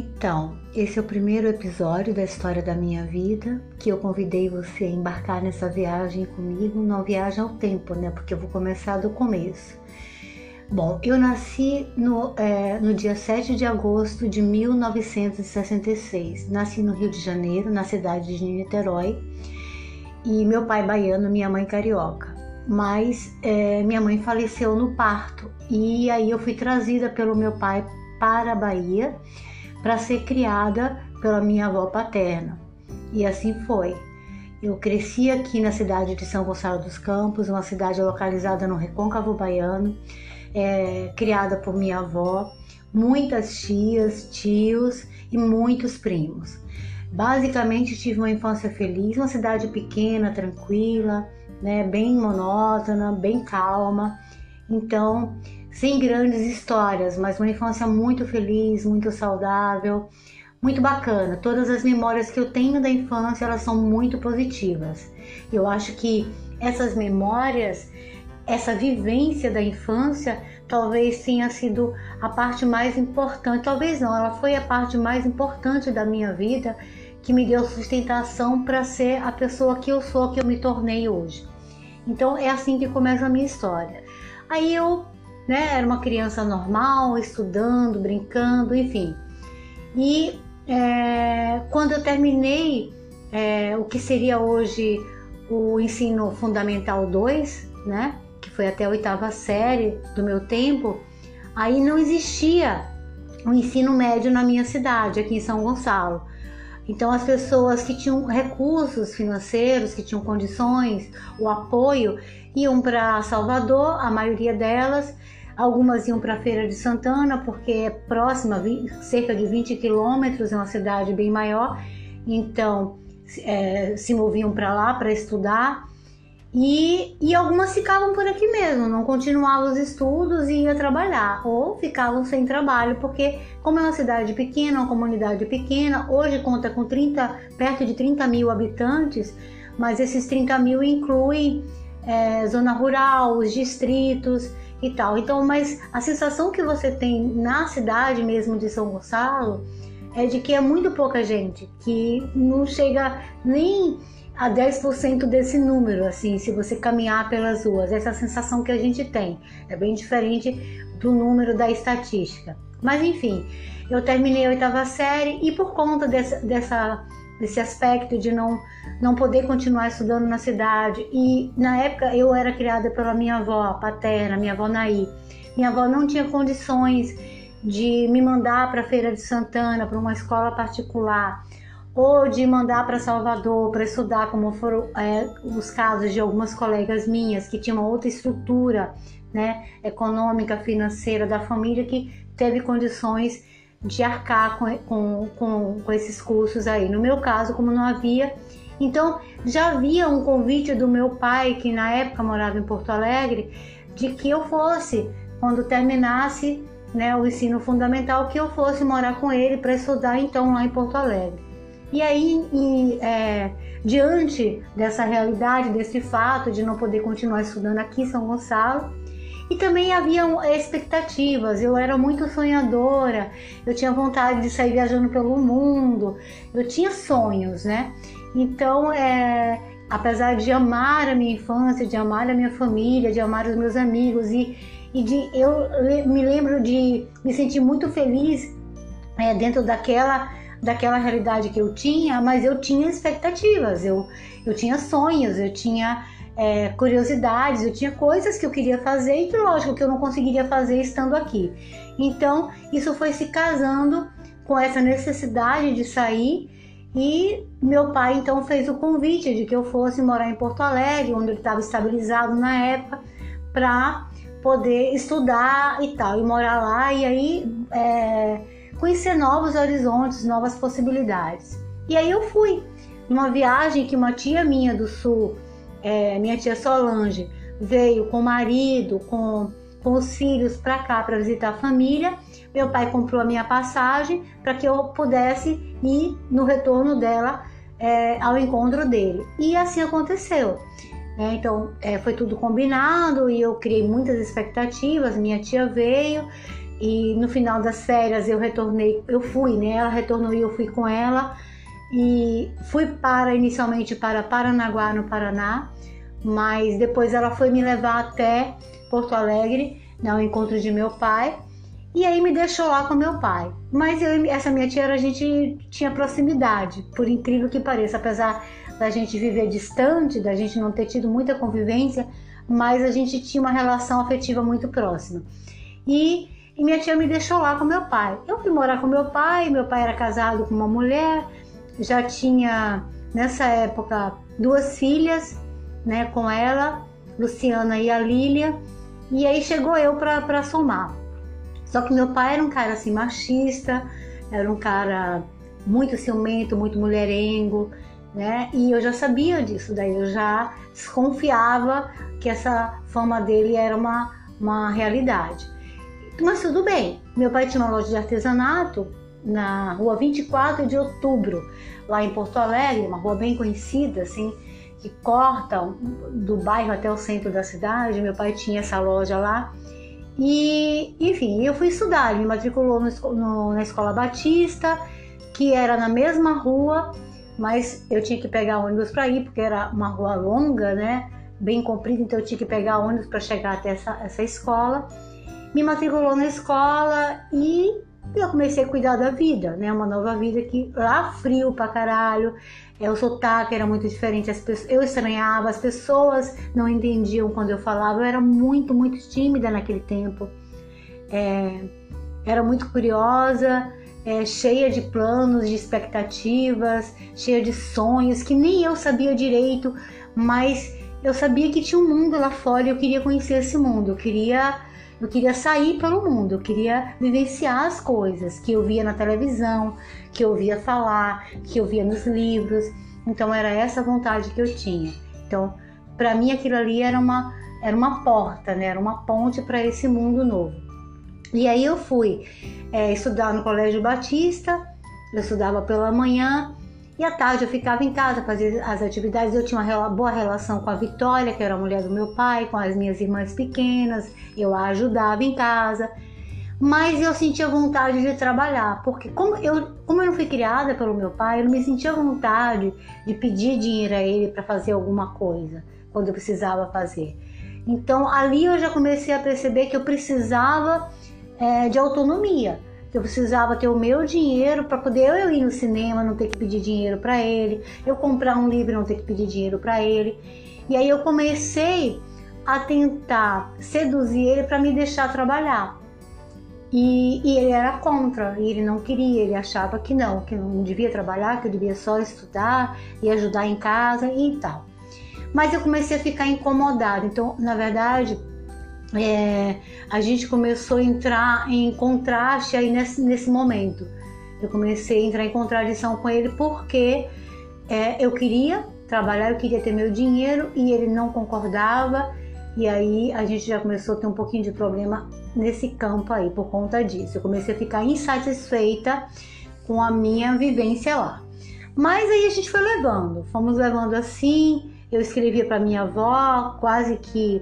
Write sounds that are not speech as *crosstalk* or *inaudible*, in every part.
Então, esse é o primeiro episódio da história da minha vida, que eu convidei você a embarcar nessa viagem comigo, uma viagem ao tempo, né? Porque eu vou começar do começo. Bom, eu nasci no, é, no dia 7 de agosto de 1966. Nasci no Rio de Janeiro, na cidade de Niterói. E meu pai baiano, minha mãe carioca. Mas é, minha mãe faleceu no parto. E aí eu fui trazida pelo meu pai para a Bahia para ser criada pela minha avó paterna. E assim foi. Eu cresci aqui na cidade de São Gonçalo dos Campos, uma cidade localizada no Recôncavo Baiano, é, criada por minha avó, muitas tias, tios e muitos primos. Basicamente tive uma infância feliz, uma cidade pequena, tranquila, né, bem monótona, bem calma. Então, sem grandes histórias, mas uma infância muito feliz, muito saudável, muito bacana. Todas as memórias que eu tenho da infância, elas são muito positivas. Eu acho que essas memórias, essa vivência da infância, talvez tenha sido a parte mais importante, talvez não, ela foi a parte mais importante da minha vida que me deu sustentação para ser a pessoa que eu sou, que eu me tornei hoje. Então é assim que começa a minha história. Aí eu né? Era uma criança normal, estudando, brincando, enfim. E é, quando eu terminei é, o que seria hoje o ensino fundamental 2, né? Que foi até a oitava série do meu tempo, aí não existia o ensino médio na minha cidade, aqui em São Gonçalo. Então, as pessoas que tinham recursos financeiros, que tinham condições, o apoio, iam para Salvador, a maioria delas, Algumas iam para a Feira de Santana, porque é próxima, cerca de 20 quilômetros, é uma cidade bem maior, então é, se moviam para lá para estudar. E, e algumas ficavam por aqui mesmo, não continuavam os estudos e iam trabalhar, ou ficavam sem trabalho, porque como é uma cidade pequena, uma comunidade pequena, hoje conta com 30, perto de 30 mil habitantes, mas esses 30 mil incluem é, zona rural, os distritos, e tal. Então, mas a sensação que você tem na cidade mesmo de São Gonçalo é de que é muito pouca gente, que não chega nem a 10% desse número, assim, se você caminhar pelas ruas. Essa sensação que a gente tem. É bem diferente do número da estatística. Mas enfim, eu terminei a oitava série e por conta dessa, dessa desse aspecto de não não poder continuar estudando na cidade. E na época eu era criada pela minha avó paterna, minha avó Naí. Minha avó não tinha condições de me mandar para a Feira de Santana, para uma escola particular, ou de mandar para Salvador para estudar, como foram é, os casos de algumas colegas minhas que tinham outra estrutura né, econômica, financeira da família que teve condições de arcar com, com, com, com esses cursos aí. No meu caso, como não havia, então já havia um convite do meu pai, que na época morava em Porto Alegre, de que eu fosse, quando terminasse né, o ensino fundamental, que eu fosse morar com ele para estudar então lá em Porto Alegre. E aí, e, é, diante dessa realidade, desse fato de não poder continuar estudando aqui em São Gonçalo, e também havia expectativas, eu era muito sonhadora, eu tinha vontade de sair viajando pelo mundo, eu tinha sonhos, né? Então, é, apesar de amar a minha infância, de amar a minha família, de amar os meus amigos e, e de eu me lembro de me sentir muito feliz é, dentro daquela daquela realidade que eu tinha, mas eu tinha expectativas, eu, eu tinha sonhos, eu tinha é, curiosidades, eu tinha coisas que eu queria fazer e que, lógico, que eu não conseguiria fazer estando aqui. Então, isso foi se casando com essa necessidade de sair e meu pai então fez o convite de que eu fosse morar em Porto Alegre, onde ele estava estabilizado na época, para poder estudar e tal, e morar lá e aí é, conhecer novos horizontes, novas possibilidades. E aí eu fui numa viagem que uma tia minha do sul é, minha tia Solange veio com o marido, com, com os filhos para cá para visitar a família. Meu pai comprou a minha passagem para que eu pudesse ir no retorno dela é, ao encontro dele. E assim aconteceu. É, então é, foi tudo combinado e eu criei muitas expectativas. Minha tia veio E no final das férias eu retornei, eu fui, né? Ela retornou e eu fui com ela e fui para inicialmente para Paranaguá, no Paraná, mas depois ela foi me levar até Porto Alegre, no encontro de meu pai, e aí me deixou lá com meu pai. Mas eu essa minha tia, a gente tinha proximidade, por incrível que pareça, apesar da gente viver distante, da gente não ter tido muita convivência, mas a gente tinha uma relação afetiva muito próxima. E, e minha tia me deixou lá com meu pai. Eu fui morar com meu pai, meu pai era casado com uma mulher, já tinha nessa época duas filhas, né, com ela, Luciana e a Lília, e aí chegou eu para somar. Só que meu pai era um cara assim machista, era um cara muito ciumento, muito mulherengo, né? E eu já sabia disso, daí eu já desconfiava que essa fama dele era uma, uma realidade. Mas tudo bem, meu pai tinha uma loja de artesanato na rua 24 de outubro, lá em Porto Alegre, uma rua bem conhecida, assim, que corta do bairro até o centro da cidade. Meu pai tinha essa loja lá. E, enfim, eu fui estudar, ele me matriculou no, no, na Escola Batista, que era na mesma rua, mas eu tinha que pegar ônibus para ir, porque era uma rua longa, né? Bem comprida, então eu tinha que pegar ônibus para chegar até essa, essa escola. Me matriculou na escola e eu comecei a cuidar da vida, né? Uma nova vida que lá frio pra caralho, é, o sotaque era muito diferente, as pessoas, eu estranhava, as pessoas não entendiam quando eu falava, eu era muito, muito tímida naquele tempo, é, era muito curiosa, é, cheia de planos, de expectativas, cheia de sonhos que nem eu sabia direito, mas eu sabia que tinha um mundo lá fora e eu queria conhecer esse mundo, eu queria eu queria sair pelo mundo, eu queria vivenciar as coisas que eu via na televisão, que eu via falar, que eu via nos livros. Então era essa vontade que eu tinha. Então, para mim aquilo ali era uma era uma porta, né? Era uma ponte para esse mundo novo. E aí eu fui é, estudar no Colégio Batista. Eu estudava pela manhã e à tarde eu ficava em casa, fazia as atividades. Eu tinha uma boa relação com a Vitória, que era a mulher do meu pai, com as minhas irmãs pequenas. Eu a ajudava em casa. Mas eu sentia vontade de trabalhar, porque como eu, como eu não fui criada pelo meu pai, eu não me sentia vontade de pedir dinheiro a ele para fazer alguma coisa, quando eu precisava fazer. Então ali eu já comecei a perceber que eu precisava é, de autonomia eu precisava ter o meu dinheiro para poder eu ir no cinema, não ter que pedir dinheiro para ele, eu comprar um livro, não ter que pedir dinheiro para ele. E aí eu comecei a tentar seduzir ele para me deixar trabalhar. E, e, ele era contra, ele não queria, ele achava que não, que não devia trabalhar, que eu devia só estudar e ajudar em casa e tal. Mas eu comecei a ficar incomodada, então, na verdade, é, a gente começou a entrar em contraste aí nesse, nesse momento. Eu comecei a entrar em contradição com ele porque é, eu queria trabalhar, eu queria ter meu dinheiro e ele não concordava. E aí a gente já começou a ter um pouquinho de problema nesse campo aí por conta disso. Eu comecei a ficar insatisfeita com a minha vivência lá. Mas aí a gente foi levando, fomos levando assim. Eu escrevia para minha avó, quase que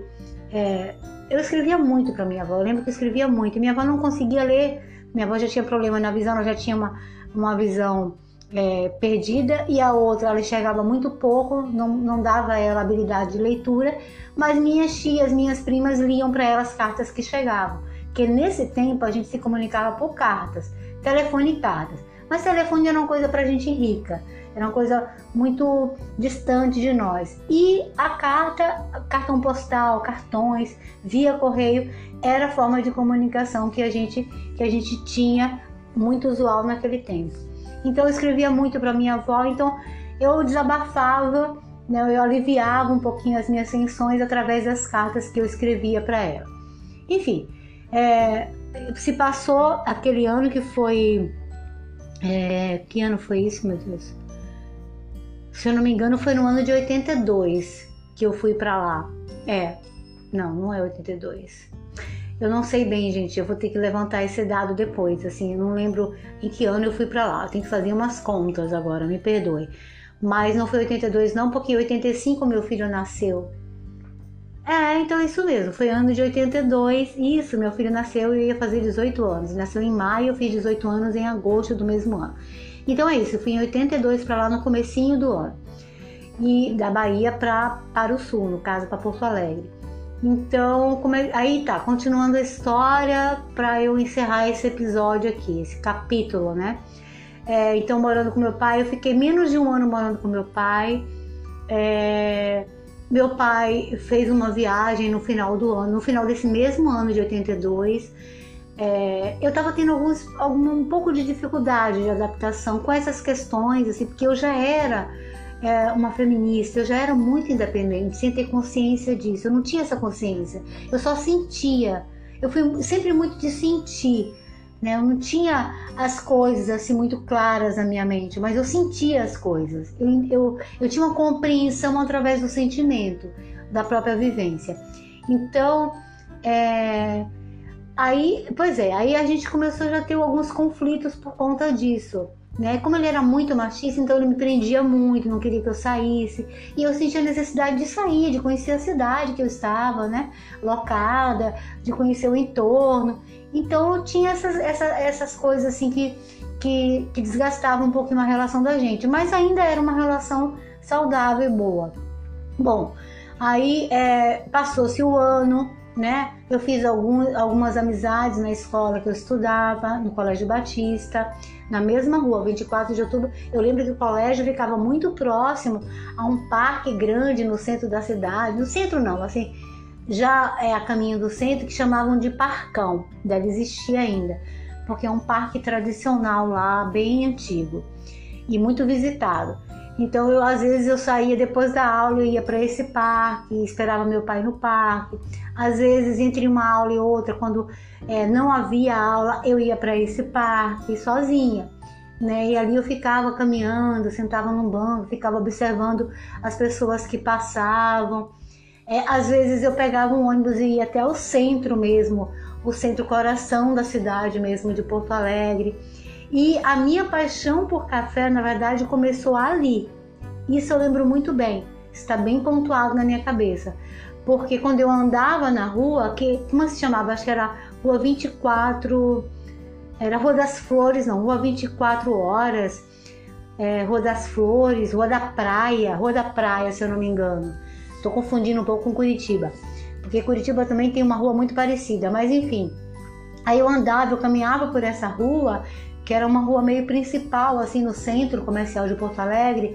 é, eu escrevia muito para minha avó, eu lembro que eu escrevia muito. Minha avó não conseguia ler, minha avó já tinha problema na visão, ela já tinha uma, uma visão é, perdida e a outra ela enxergava muito pouco, não, não dava a ela habilidade de leitura, mas minhas tias, minhas primas liam para ela as cartas que chegavam. Porque nesse tempo a gente se comunicava por cartas, telefone e cartas. Mas telefone era uma coisa para gente rica era uma coisa muito distante de nós. E a carta, cartão postal, cartões, via correio, era a forma de comunicação que a gente, que a gente tinha muito usual naquele tempo. Então eu escrevia muito para minha avó, então eu desabafava, né, eu aliviava um pouquinho as minhas tensões através das cartas que eu escrevia para ela. Enfim, é, se passou aquele ano que foi. É, que ano foi isso, meu Deus? Se eu não me engano, foi no ano de 82 que eu fui para lá. É, não, não é 82. Eu não sei bem, gente. Eu vou ter que levantar esse dado depois. Assim, eu não lembro em que ano eu fui para lá. Tem que fazer umas contas agora, me perdoe. Mas não foi 82 não, porque em 85 meu filho nasceu. É, então isso mesmo, foi ano de 82. Isso, meu filho nasceu e eu ia fazer 18 anos. Nasceu em maio, eu fiz 18 anos em agosto do mesmo ano. Então é isso, eu fui em 82 para lá no comecinho do ano. E da Bahia pra, para o sul, no caso, para Porto Alegre. Então, é, aí tá, continuando a história para eu encerrar esse episódio aqui, esse capítulo, né? É, então, morando com meu pai, eu fiquei menos de um ano morando com meu pai. É, meu pai fez uma viagem no final do ano, no final desse mesmo ano de 82. É, eu estava tendo alguns, algum, um pouco de dificuldade de adaptação com essas questões, assim, porque eu já era é, uma feminista, eu já era muito independente, sem ter consciência disso. Eu não tinha essa consciência, eu só sentia. Eu fui sempre muito de sentir. Né? Eu não tinha as coisas assim muito claras na minha mente, mas eu sentia as coisas. Eu, eu, eu tinha uma compreensão através do sentimento, da própria vivência. Então, é, aí, pois é, aí a gente começou já a ter alguns conflitos por conta disso. Né? Como ele era muito machista, então ele me prendia muito, não queria que eu saísse. E eu sentia a necessidade de sair, de conhecer a cidade que eu estava, né? Locada, de conhecer o entorno. Então eu tinha essas, essas, coisas assim que, que, que desgastavam um pouquinho a relação da gente. Mas ainda era uma relação saudável e boa. Bom, aí é, passou-se o ano, né? Eu fiz algum, algumas amizades na escola que eu estudava, no Colégio Batista, na mesma rua, 24 de outubro. Eu lembro que o colégio ficava muito próximo a um parque grande no centro da cidade. No centro não, assim, já é a caminho do centro, que chamavam de Parcão. Deve existir ainda, porque é um parque tradicional lá, bem antigo e muito visitado. Então eu às vezes eu saía depois da aula, eu ia para esse parque, esperava meu pai no parque. Às vezes entre uma aula e outra, quando é, não havia aula, eu ia para esse parque sozinha. Né? E ali eu ficava caminhando, sentava num banco, ficava observando as pessoas que passavam. É, às vezes eu pegava um ônibus e ia até o centro mesmo, o centro coração da cidade mesmo de Porto Alegre. E a minha paixão por café, na verdade, começou ali. Isso eu lembro muito bem, está bem pontuado na minha cabeça. Porque quando eu andava na rua, que como se chamava? Acho que era Rua 24, era Rua das Flores, não, Rua 24 Horas, é, Rua das Flores, Rua da Praia, Rua da Praia, se eu não me engano. Estou confundindo um pouco com Curitiba, porque Curitiba também tem uma rua muito parecida, mas enfim. Aí eu andava, eu caminhava por essa rua que era uma rua meio principal, assim, no centro comercial de Porto Alegre,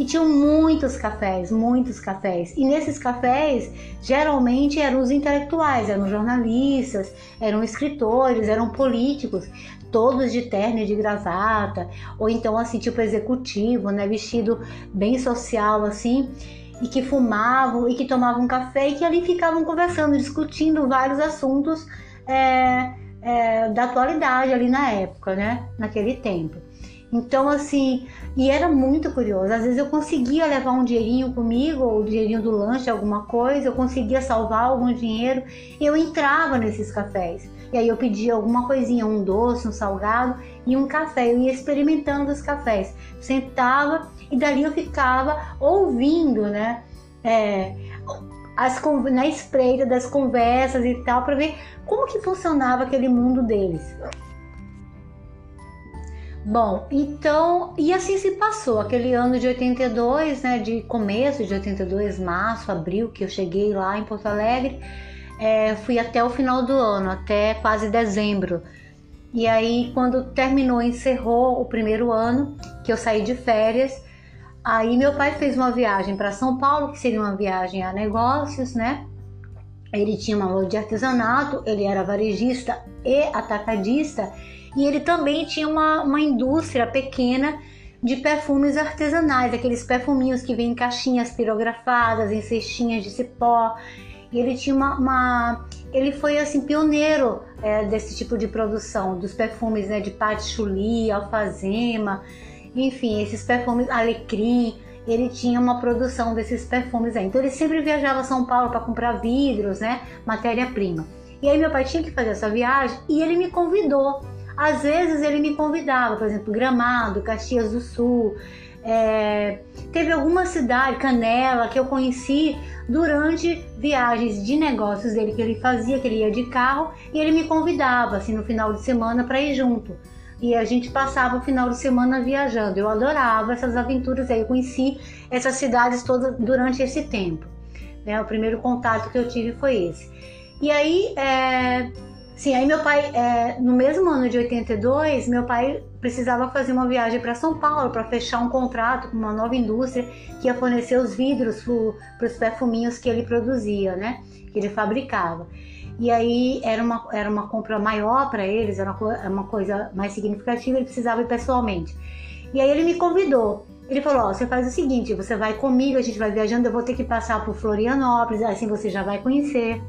e tinham muitos cafés, muitos cafés. E nesses cafés, geralmente eram os intelectuais, eram jornalistas, eram escritores, eram políticos, todos de terno e de gravata, ou então assim, tipo executivo, né, vestido bem social assim, e que fumavam e que tomavam café e que ali ficavam conversando, discutindo vários assuntos é, é, da atualidade ali na época, né? Naquele tempo. Então, assim, e era muito curioso. Às vezes eu conseguia levar um dinheirinho comigo, ou o dinheirinho do lanche, alguma coisa, eu conseguia salvar algum dinheiro, eu entrava nesses cafés. E aí eu pedia alguma coisinha, um doce, um salgado e um café. Eu ia experimentando os cafés. Sentava e dali eu ficava ouvindo, né? É, as, na espreita das conversas e tal, para ver como que funcionava aquele mundo deles. Bom, então, e assim se passou, aquele ano de 82, né, de começo de 82, março, abril, que eu cheguei lá em Porto Alegre, é, fui até o final do ano, até quase dezembro. E aí, quando terminou, encerrou o primeiro ano, que eu saí de férias, Aí meu pai fez uma viagem para São Paulo, que seria uma viagem a negócios, né? Ele tinha uma loja de artesanato, ele era varejista e atacadista, e ele também tinha uma, uma indústria pequena de perfumes artesanais, aqueles perfuminhos que vêm em caixinhas pirografadas, em cestinhas de cipó. E ele tinha uma, uma ele foi assim pioneiro é, desse tipo de produção, dos perfumes né, de patchouli, alfazema, enfim, esses perfumes, alecrim, ele tinha uma produção desses perfumes aí. Então ele sempre viajava a São Paulo para comprar vidros, né, matéria-prima. E aí meu pai tinha que fazer essa viagem e ele me convidou. Às vezes ele me convidava, por exemplo, Gramado, Caxias do Sul, É, teve alguma cidade, Canela, que eu conheci durante viagens de negócios dele que ele fazia, que ele ia de carro, e ele me convidava assim no final de semana para ir junto. E a gente passava o final de semana viajando. Eu adorava essas aventuras aí. Eu conheci essas cidades todas durante esse tempo. Né? O primeiro contato que eu tive foi esse. E aí, é, sim, aí meu pai, é, no mesmo ano de 82, meu pai precisava fazer uma viagem para São Paulo para fechar um contrato com uma nova indústria que ia fornecer os vidros para os perfuminhos que ele produzia, né? Que ele fabricava. E aí era uma, era uma compra maior para eles, era uma, uma coisa mais significativa, ele precisava ir pessoalmente. E aí ele me convidou. Ele falou: Ó, você faz o seguinte, você vai comigo, a gente vai viajando, eu vou ter que passar por Florianópolis, assim você já vai conhecer.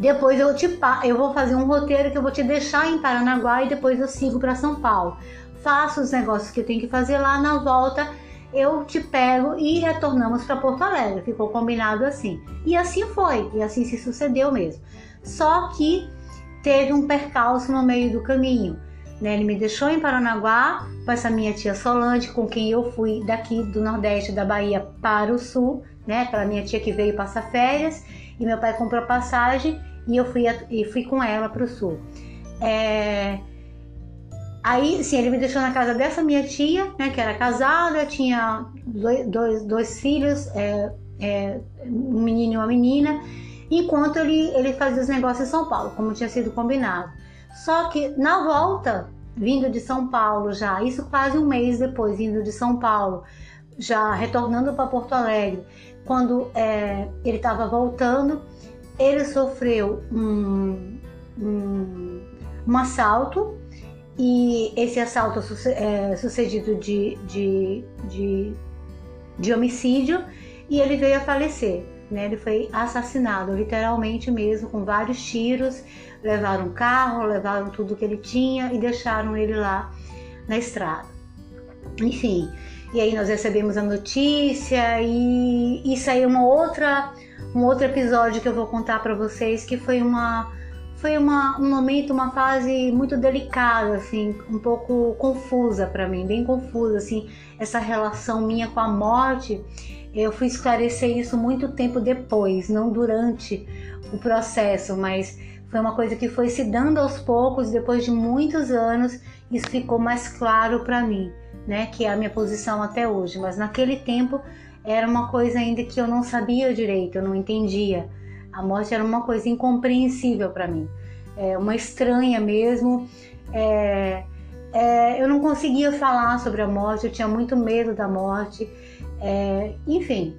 Depois eu te eu vou fazer um roteiro que eu vou te deixar em Paranaguá e depois eu sigo para São Paulo. Faço os negócios que eu tenho que fazer lá na volta, eu te pego e retornamos para Porto Alegre. Ficou combinado assim. E assim foi, e assim se sucedeu mesmo. Só que teve um percalço no meio do caminho. Né? Ele me deixou em Paranaguá com essa minha tia Solange, com quem eu fui daqui do Nordeste da Bahia para o Sul, né? Para minha tia que veio passar férias. E meu pai comprou passagem e eu fui, e fui com ela para o sul. É, aí, sim, ele me deixou na casa dessa minha tia, né, que era casada, tinha dois, dois, dois filhos, é, é, um menino e uma menina, enquanto ele, ele fazia os negócios em São Paulo, como tinha sido combinado. Só que na volta, vindo de São Paulo já, isso quase um mês depois, vindo de São Paulo, já retornando para Porto Alegre, quando é, ele estava voltando, ele sofreu um, um, um assalto e esse assalto é sucedido de, de, de, de, homicídio e ele veio a falecer. Né? Ele foi assassinado, literalmente mesmo, com vários tiros. Levaram o carro, levaram tudo que ele tinha e deixaram ele lá na estrada. Enfim, e aí nós recebemos a notícia e aí é uma outra um outro episódio que eu vou contar para vocês que foi uma foi uma, um momento, uma fase muito delicada, assim, um pouco confusa para mim, bem confusa, assim, essa relação minha com a morte. Eu fui esclarecer isso muito tempo depois, não durante o processo, mas foi uma coisa que foi se dando aos poucos, depois de muitos anos, isso ficou mais claro para mim, né, que é a minha posição até hoje. Mas naquele tempo era uma coisa ainda que eu não sabia direito, eu não entendia. A morte era uma coisa incompreensível para mim, é uma estranha mesmo. É, é, eu não conseguia falar sobre a morte, eu tinha muito medo da morte. É, enfim,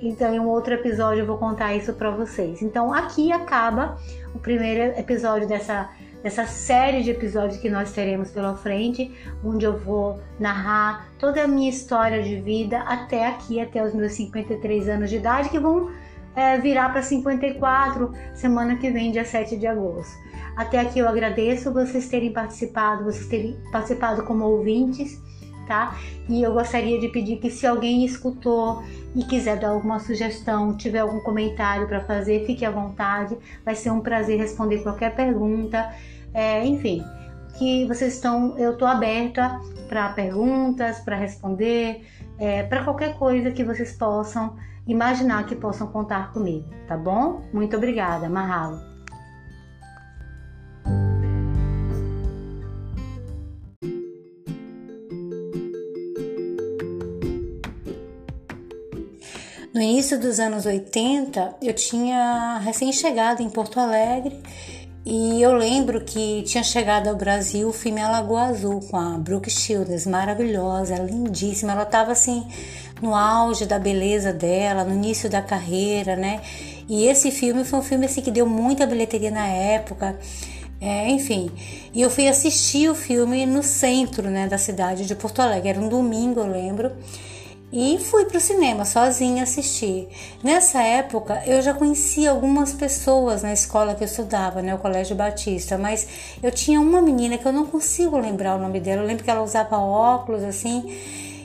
então em um outro episódio eu vou contar isso para vocês. Então aqui acaba o primeiro episódio dessa dessa série de episódios que nós teremos pela frente, onde eu vou narrar toda a minha história de vida até aqui, até os meus 53 anos de idade, que vão é, virar para 54 semana que vem, dia 7 de agosto. Até aqui eu agradeço vocês terem participado, vocês terem participado como ouvintes tá? E eu gostaria de pedir que se alguém escutou e quiser dar alguma sugestão, tiver algum comentário para fazer, fique à vontade. Vai ser um prazer responder qualquer pergunta. É, enfim, que vocês estão, eu estou aberta para perguntas, para responder, é, para qualquer coisa que vocês possam imaginar que possam contar comigo, tá bom? Muito obrigada, Mahalo. No início dos anos 80, eu tinha recém-chegado em Porto Alegre e eu lembro que tinha chegado ao Brasil o filme A Lagoa Azul com a Brooke Shields, maravilhosa, lindíssima. Ela estava assim no auge da beleza dela, no início da carreira, né? E esse filme foi um filme assim que deu muita bilheteria na época. É, enfim, e eu fui assistir o filme no centro né, da cidade de Porto Alegre. Era um domingo, eu lembro e fui para o cinema sozinha assistir. Nessa época eu já conhecia algumas pessoas na escola que eu estudava, né, o Colégio Batista, mas eu tinha uma menina que eu não consigo lembrar o nome dela. Eu lembro que ela usava óculos assim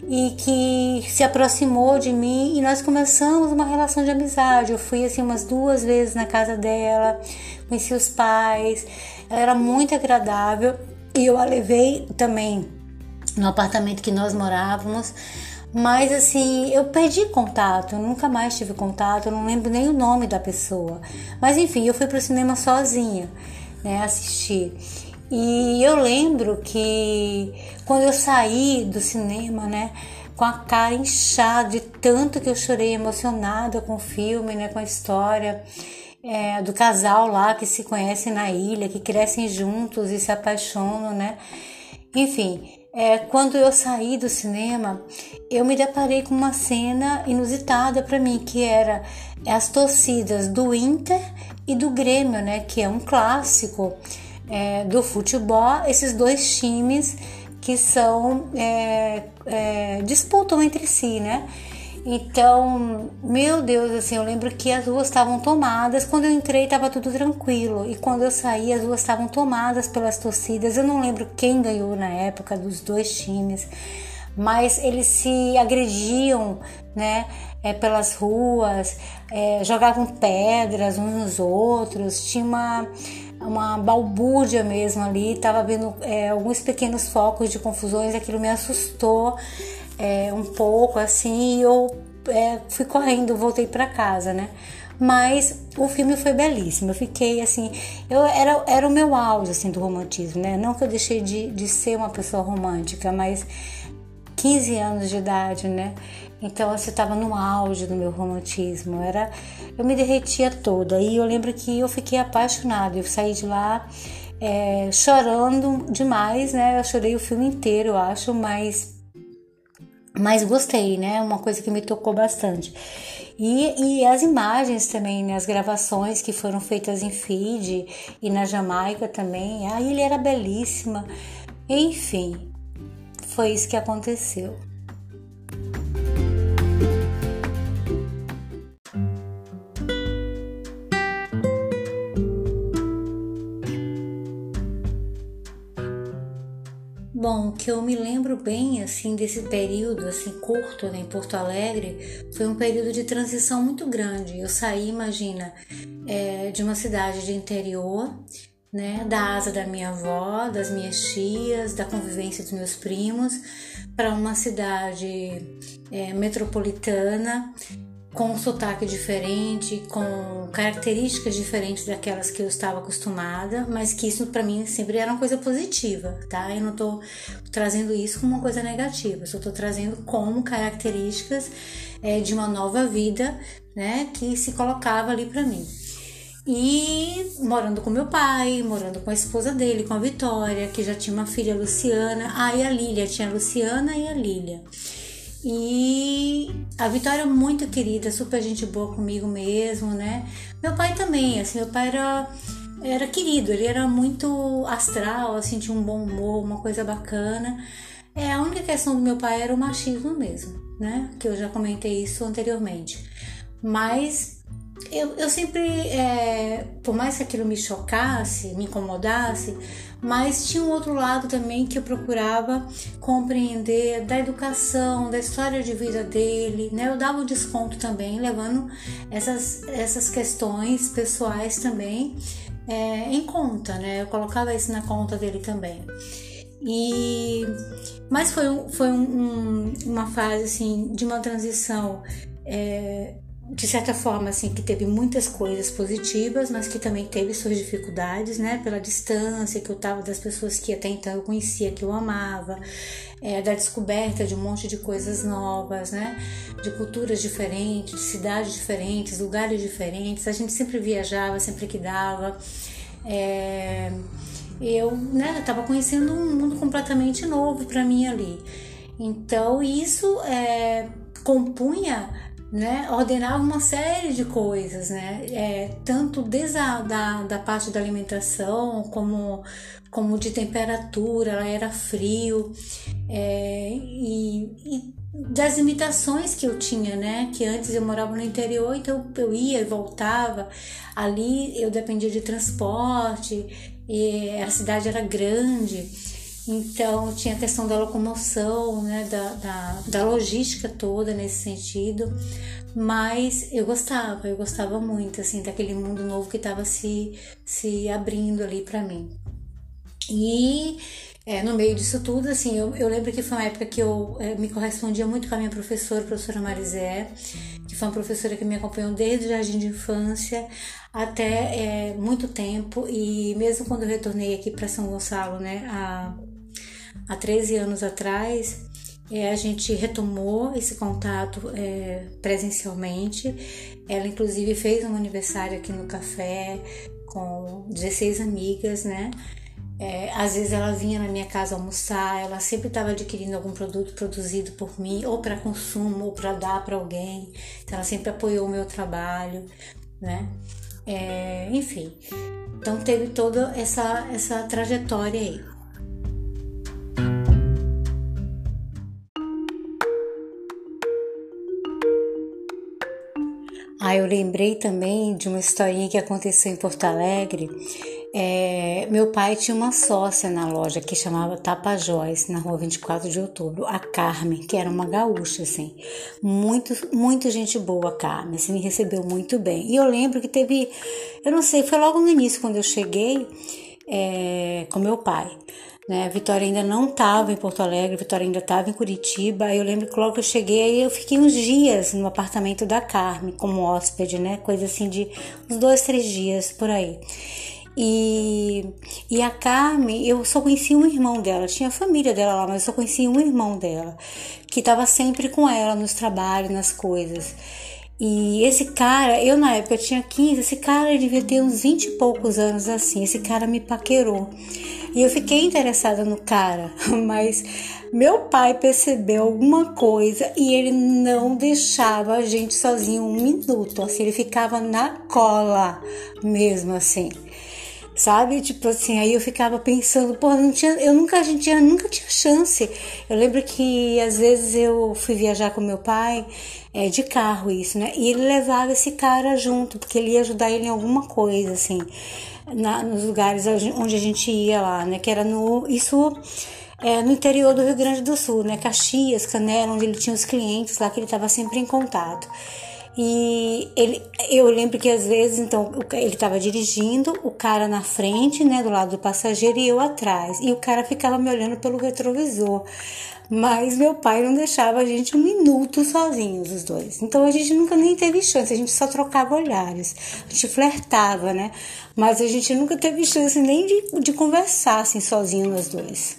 e que se aproximou de mim e nós começamos uma relação de amizade. Eu fui assim umas duas vezes na casa dela, conheci os pais, ela era muito agradável e eu a levei também no apartamento que nós morávamos. Mas assim, eu perdi contato, eu nunca mais tive contato, eu não lembro nem o nome da pessoa. Mas enfim, eu fui pro cinema sozinha, né, assistir. E eu lembro que quando eu saí do cinema, né, com a cara inchada de tanto que eu chorei emocionada com o filme, né, com a história é, do casal lá que se conhecem na ilha, que crescem juntos e se apaixonam, né? Enfim, é, quando eu saí do cinema, eu me deparei com uma cena inusitada para mim, que era as torcidas do Inter e do Grêmio, né? Que é um clássico é, do futebol. Esses dois times que são é, é disputam entre si, né? Então, meu Deus, assim, eu lembro que as ruas estavam tomadas. Quando eu entrei, estava tudo tranquilo. E quando eu saí, as ruas estavam tomadas pelas torcidas. Eu não lembro quem ganhou na época dos dois times, mas eles se agrediam, né? É, pelas ruas, é, jogavam pedras uns nos outros. Tinha uma uma balbúrdia mesmo ali, tava vendo é, alguns pequenos focos de confusões, aquilo me assustou é, um pouco assim e eu é, fui correndo, voltei para casa, né? Mas o filme foi belíssimo. Eu fiquei assim, eu era, era o meu auge assim do romantismo, né? Não que eu deixei de, de ser uma pessoa romântica, mas 15 anos de idade, né? Então você estava no auge do meu romantismo. Era, eu me derretia toda. E eu lembro que eu fiquei apaixonada. Eu saí de lá é, chorando demais, né? Eu chorei o filme inteiro, eu acho, mas mas gostei, né? Uma coisa que me tocou bastante. E, e as imagens também, né? As gravações que foram feitas em Fiji e na Jamaica também. A ilha era belíssima. Enfim, foi isso que aconteceu. Bom, que eu me lembro bem assim desse período assim curto né, em Porto Alegre foi um período de transição muito grande. Eu saí, imagina, é, de uma cidade de interior, né, da asa da minha avó, das minhas tias, da convivência dos meus primos, para uma cidade é, metropolitana com um sotaque diferente, com características diferentes daquelas que eu estava acostumada, mas que isso para mim sempre era uma coisa positiva, tá? Eu não tô trazendo isso como uma coisa negativa, eu só tô trazendo como características é, de uma nova vida, né, que se colocava ali para mim. E morando com meu pai, morando com a esposa dele, com a Vitória, que já tinha uma filha, Luciana, ah, e a Lília, tinha a Luciana e a Lília. E a Vitória é muito querida, super gente boa comigo mesmo, né? Meu pai também, assim, meu pai era, era querido, ele era muito astral, assim, tinha um bom humor, uma coisa bacana. É, a única questão do meu pai era o machismo mesmo, né? Que eu já comentei isso anteriormente. Mas eu, eu sempre, é, por mais que aquilo me chocasse, me incomodasse, mas tinha um outro lado também que eu procurava compreender da educação, da história de vida dele, né? Eu dava um desconto também, levando essas, essas questões pessoais também é, em conta, né? Eu colocava isso na conta dele também. E mas foi, foi um, um, uma fase assim de uma transição é, de certa forma, assim, que teve muitas coisas positivas, mas que também teve suas dificuldades, né? Pela distância que eu tava das pessoas que até então eu conhecia, que eu amava, é, da descoberta de um monte de coisas novas, né? De culturas diferentes, de cidades diferentes, lugares diferentes. A gente sempre viajava, sempre que dava. É, eu, né, eu tava conhecendo um mundo completamente novo para mim ali. Então, isso é, compunha né, ordenava uma série de coisas, né, é, tanto desde a da, da parte da alimentação como, como de temperatura, ela era frio, é, e, e, das limitações que eu tinha, né, que antes eu morava no interior, então eu ia e voltava, ali eu dependia de transporte, e a cidade era grande, então tinha a questão da locomoção, né, da, da, da logística toda nesse sentido. Mas eu gostava, eu gostava muito assim daquele mundo novo que estava se, se abrindo ali para mim. E é, no meio disso tudo, assim, eu, eu, lembro que foi uma época que eu é, me correspondia muito com a minha professora, a professora Marizé, que foi uma professora que me acompanhou desde o jardim de infância até é, muito tempo e mesmo quando eu retornei aqui para São Gonçalo, né, há, há 13 anos atrás, é, a gente retomou esse contato é, presencialmente. Ela, inclusive, fez um aniversário aqui no café com 16 amigas, né? É, às vezes ela vinha na minha casa almoçar, ela sempre estava adquirindo algum produto produzido por mim, ou para consumo, ou para dar para alguém. Então ela sempre apoiou o meu trabalho, né? Enfim, então teve toda essa, essa trajetória aí. Ah, eu lembrei também de uma historinha que aconteceu em Porto Alegre. É, meu pai tinha uma sócia na loja que chamava Tapajós, na rua 24 de outubro, a Carmen, que era uma gaúcha, assim. Muito, muito gente boa, a Carmen, assim, me recebeu muito bem. E eu lembro que teve, eu não sei, foi logo no início, quando eu cheguei é, com meu pai. Né? A Vitória ainda não estava em Porto Alegre, a Vitória ainda estava em Curitiba. Eu lembro que logo que eu cheguei, aí eu fiquei uns dias no apartamento da Carmen como hóspede, né? Coisa assim de uns dois, três dias por aí. E, e a Carmen, eu só conhecia um irmão dela, tinha a família dela lá, mas eu só conhecia um irmão dela, que estava sempre com ela nos trabalhos, nas coisas. E esse cara, eu na época tinha 15, esse cara devia ter uns 20 e poucos anos assim. Esse cara me paquerou. E eu fiquei interessada no cara, *laughs* mas meu pai percebeu alguma coisa e ele não deixava a gente sozinho um minuto. Assim, ele ficava na cola mesmo assim sabe? Tipo assim, aí eu ficava pensando, pô, não tinha, eu nunca, a gente tinha, nunca tinha chance. Eu lembro que às vezes eu fui viajar com meu pai, é, de carro isso, né? E ele levava esse cara junto, porque ele ia ajudar ele em alguma coisa, assim, na, nos lugares onde a gente ia lá, né? Que era no, isso é, no interior do Rio Grande do Sul, né? Caxias, Canela, onde ele tinha os clientes lá, que ele estava sempre em contato. E ele, eu lembro que às vezes, então, ele estava dirigindo, o cara na frente, né, do lado do passageiro e eu atrás. E o cara ficava me olhando pelo retrovisor. Mas meu pai não deixava a gente um minuto sozinhos, os dois. Então a gente nunca nem teve chance, a gente só trocava olhares. A gente flertava, né? Mas a gente nunca teve chance nem de, de conversar assim sozinho nós dois.